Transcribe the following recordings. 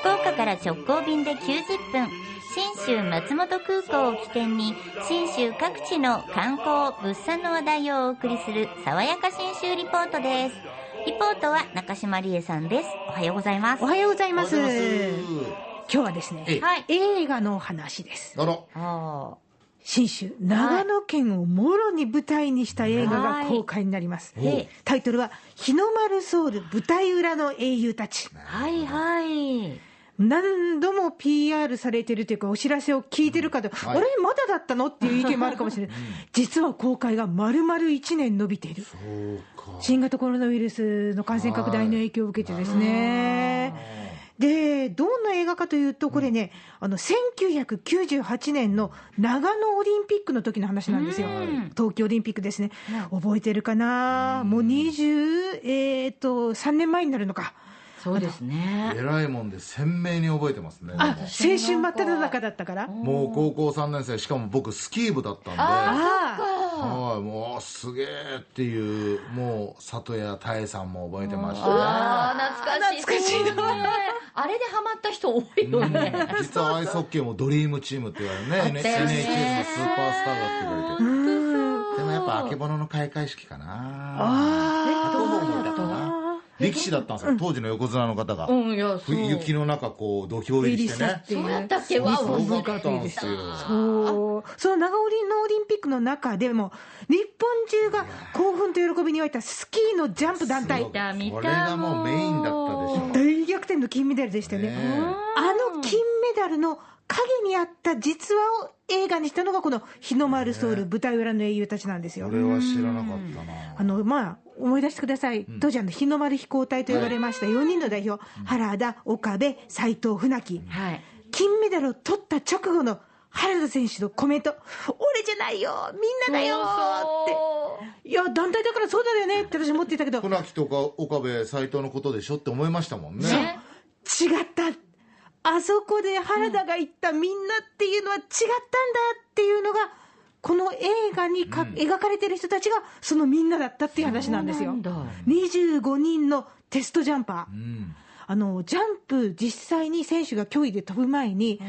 福岡から直行便で90分。信州松本空港を起点に信州各地の観光物産の話題をお送りする爽やか信州リポートです。リポートは中島理恵さんです。おはようございます。おはようございます。今日はですね、ええ。はい映画のお話です。新州、長野県をもろに舞台にした映画が公開になります。はい。ええタイトルは、日の丸ソウル舞台裏の英雄たち。はいはい何度も PR されてるというか、お知らせを聞いてるかと、はいあれ、まだだったのっていう意見もあるかもしれない。実は公開が丸々1年伸びている。新型コロナウイルスの感染拡大の影響を受けてですね。で、どんな映画かというと、これね、あの、1998年の長野オリンピックの時の話なんですようん。東京オリンピックですね。覚えてるかな？もう20、えーっと、3年前になるのか。そうですね。えらいもんで鮮明に覚えてますね。あ、青春真っ只中だったから？もう高校3年生、しかも僕スキー部だったんで、あはい、もうすげえっていう、もう里谷多江さんも覚えてましたああ懐かしい懐かしいねあれでハマった人多いよね。ね。実はアイスホッケーもドリームチームって言われるね、あったよね。NHS のスーパースターだって言われて。でもやっぱあけぼのの開会式かな。あと思ったかな。力士だったんですよ、当時の横綱の方が。うん雪の中こう土俵入りしてね。ていうそうやったっけわすわごかったんですよ。そう。その長織のオリンピックの中でも、日本中が興奮と喜びに沸いたスキーのジャンプ団体これがもうメインだったでしょ。大逆転の金メダルでしたよね。あの金メダルの影にあった実話を映画にしたのがこの日の丸ソウル舞台裏の英雄たちなんですよ。これは知らなかったな。あの、まあ、思い出してください。当時あの、日の丸飛行隊と呼ばれました4人の代表、原田、岡部、斎藤、船木。はい金メダルを取った直後の原田選手のコメント、俺じゃないよ、みんなだよって。いや、団体だからそうだよねって私思ってたけど、違っ船木とか岡部斎藤のことでしょって思いましたもんね。ねた。あそこで原田が言ったみんなっていうのは違ったんだっていうのが、この映画にか、描かれてる人たちがそのみんなだったっていう話なんですよ。そうなんだ25人のテストジャンパー。うん。あの、ジャンプ、実際に選手が競技で飛ぶ前に、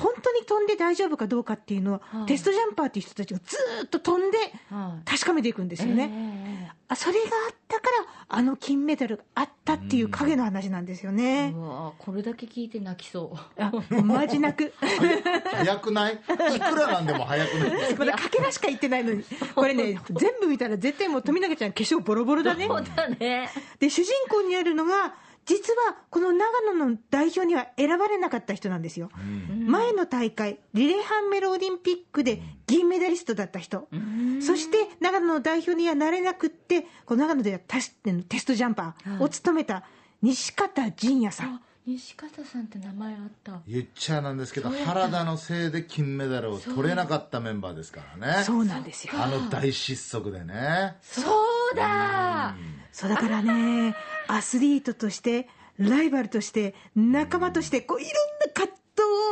本当に飛んで大丈夫かどうかっていうのは、はいテストジャンパーっていう人たちがずーっと飛んではい確かめていくんですよね。あそれがあったから、あの金メダルがあったっていう影の話なんですよね。うわこれだけ聞いて泣きそうあマジ泣く。早くない？いくらなんでも早くない？まだかけらしか言ってないのに。これね、全部見たら絶対もう富永ちゃん化粧ボロボロだね。そうだねで、主人公にあるのが、実はこの長野の代表には選ばれなかった人なんですよ。前の大会、リレハンメルオリンピックで銀メダリストだった人。そして長野の代表にはなれなくって、この長野ではテストジャンパーを務めた西方仁也さん。あ西方さんって名前あった言っちゃなんですけど、原田のせいで金メダルを取れなかったメンバーですからね。そうなんですよ。あの大失速でね。そうだそうだからね、アスリートとして、ライバルとして、仲間として、こういろんな葛藤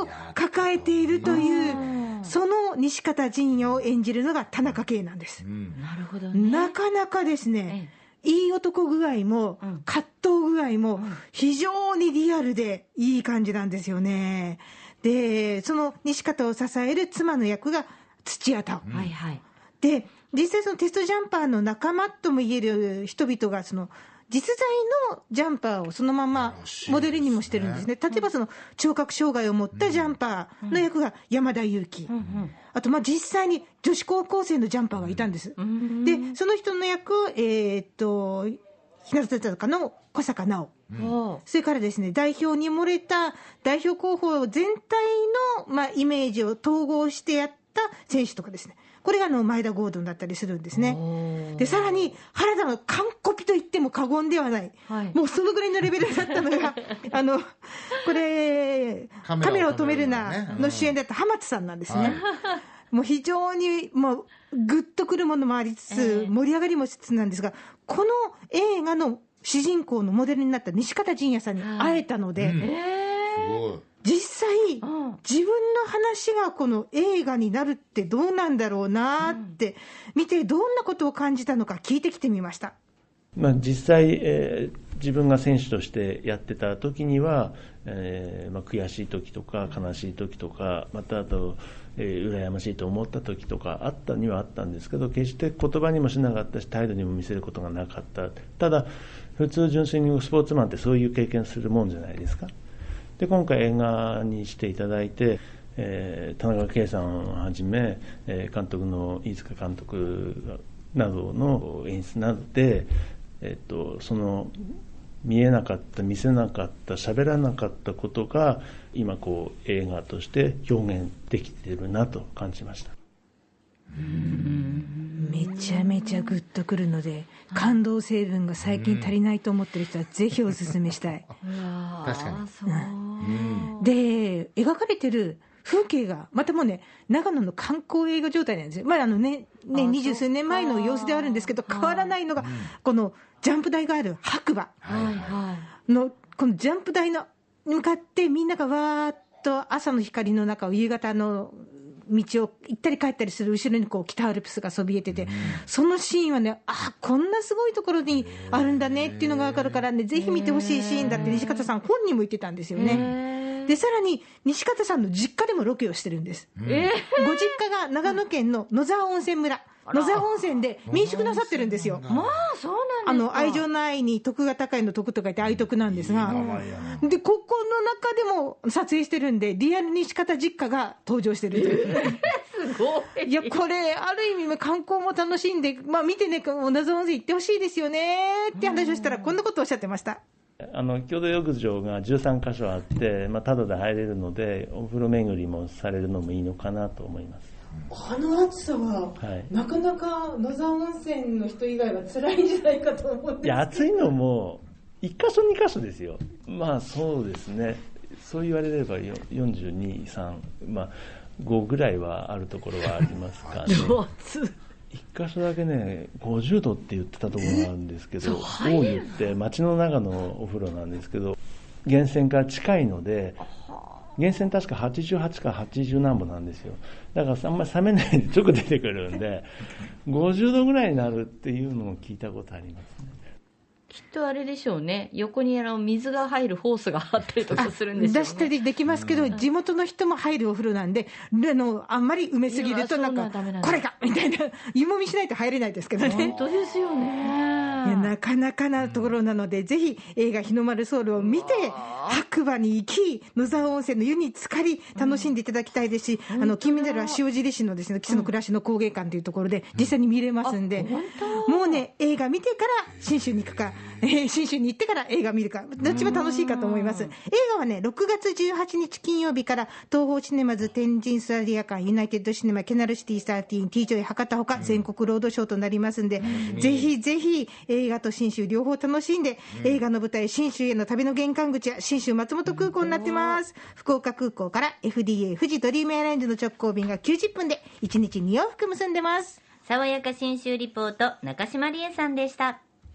を抱えているという、その西方仁也を演じるのが田中圭なんです。なるほどね。なかなかですね、いい男具合も、葛藤具合も、非常にリアルでいい感じなんですよね。で、その西方を支える妻の役が土屋太鳳。はいはい。で、実際そのテストジャンパーの仲間とも言える人々が、その、実在のジャンパーをそのままモデルにもしてるんですね。例えばその聴覚障害を持ったジャンパーの役が山田裕貴。あとまあ実際に女子高校生のジャンパーがいたんです。で、その人の役を、えーっと、日向坂の小坂直。おそれからですね、代表に漏れた代表候補全体の、まあ、イメージを統合してやった選手とかですね。これがあの前田ゴードンだったりするんですね。で、さらに原田の完コピと言っても過言ではない。はいもうそのぐらいのレベルだったのが、あの、これ、カカメラを止めるなの主演だった浜津さんなんですね。はいもう非常に、もう、ぐっとくるものもありつつ、盛り上がりもしつつなんですが、この映画の主人公のモデルになった西方仁也さんに会えたので、うんえすごい。実際、うん。自分の話がこの映画になるってどうなんだろうなって、見てどんなことを感じたのか聞いてきてみました。まあ、実際、えー自分が選手としてやってた時には、えーまあ、悔しい時とか悲しい時とかまたあと、えー、羨ましいと思った時とかあったにはあったんですけど決して言葉にもしなかったし態度にも見せることがなかった。ただ普通純粋にスポーツマンってそういう経験するもんじゃないですかで今回映画にしていただいてえー、田中圭さんをはじめ、えー、監督の飯塚監督などの演出などで、えーと、その見えなかった見せなかった喋らなかったことが今こう映画として表現できているなと感じました。めちゃめちゃグッとくるので感動成分が最近足りないと思ってる人はぜひおすすめしたい。確かに、で描かれてる風景が、またもうね、長野の観光映画状態なんですよ。まあ、あのね、ね、二十数年前の様子ではあるんですけど、変わらないのが、このジャンプ台がある白馬。の、このジャンプ台の向かってみんながわーっと朝の光の中を夕方の道を行ったり帰ったりする後ろにこう北アルプスがそびえてて、そのシーンはね、あこんなすごいところにあるんだねっていうのが分かるからね、ぜひ見てほしいシーンだって西方さん本人も言ってたんですよね。で、さらに、西方さんの実家でもロケをしてるんです。ご実家が長野県の野沢温泉村。野沢温泉で民宿なさってるんですよ。まあ、そうなんですあの、愛情の愛に徳が高いの徳と書いて愛徳なんですが、で、ここの中でも撮影してるんで、リアル西方実家が登場してるという。すごい。いや、これ、ある意味、観光も楽しんで、まあ見てね、野沢温泉行ってほしいですよねって話をしたら、こんなことをおっしゃってました。あの共同浴場が13箇所あって、まあ、ただで入れるのでお風呂巡りもされるのもいいのかなと思います。あの暑さは、はい、なかなか野沢温泉の人以外は辛いんじゃないかと思っていや暑いのも1箇所2箇所ですよ。まあそうですね。そう言われれば423まあ5ぐらいはあるところはありますかね 一箇所だけね50度って言ってたところがあるんですけど大湯って街の中のお風呂なんですけど源泉から近いので源泉確か88か80何歩なんですよ。だからあんまり冷めないで直出てくるんで50度ぐらいになるっていうのも聞いたことありますねきっとあれでしょうね、横にあの水が入るホースがあったりとかするんですよ、ね、出したりできますけど、地元の人も入るお風呂なんで、あのあんまり埋めすぎると、なんか、これかみたいな、湯もみしないと入れないですけどね。本当ですよね。なかなかなところなので、ぜひ映画、日の丸ソウルを見て、白馬に行き、野沢温泉の湯に浸かり、楽しんでいただきたいですし、あの金メダルは塩尻市のですね基礎の暮らしの工芸館というところで、実際に見れますんで、もうね、映画見てから信州に行くか、えー、信州に行ってから映画見るか、どっちも楽しいかと思います。映画はね、6月18日金曜日から、 TOHOシネマズ天神ソラリア館、ユナイテッドシネマ、キャナルシティ13、T ジョイ博多ほか、全国ロードショーとなりますんで、ぜひぜひ映画と信州両方楽しんで、映画の舞台、信州への旅の玄関口は信州松本空港になってます。福岡空港から FDA 富士ドリームエアラインズの直行便が90分で、1日2往復結んでます。爽やか信州リポート、中島理恵さんでした。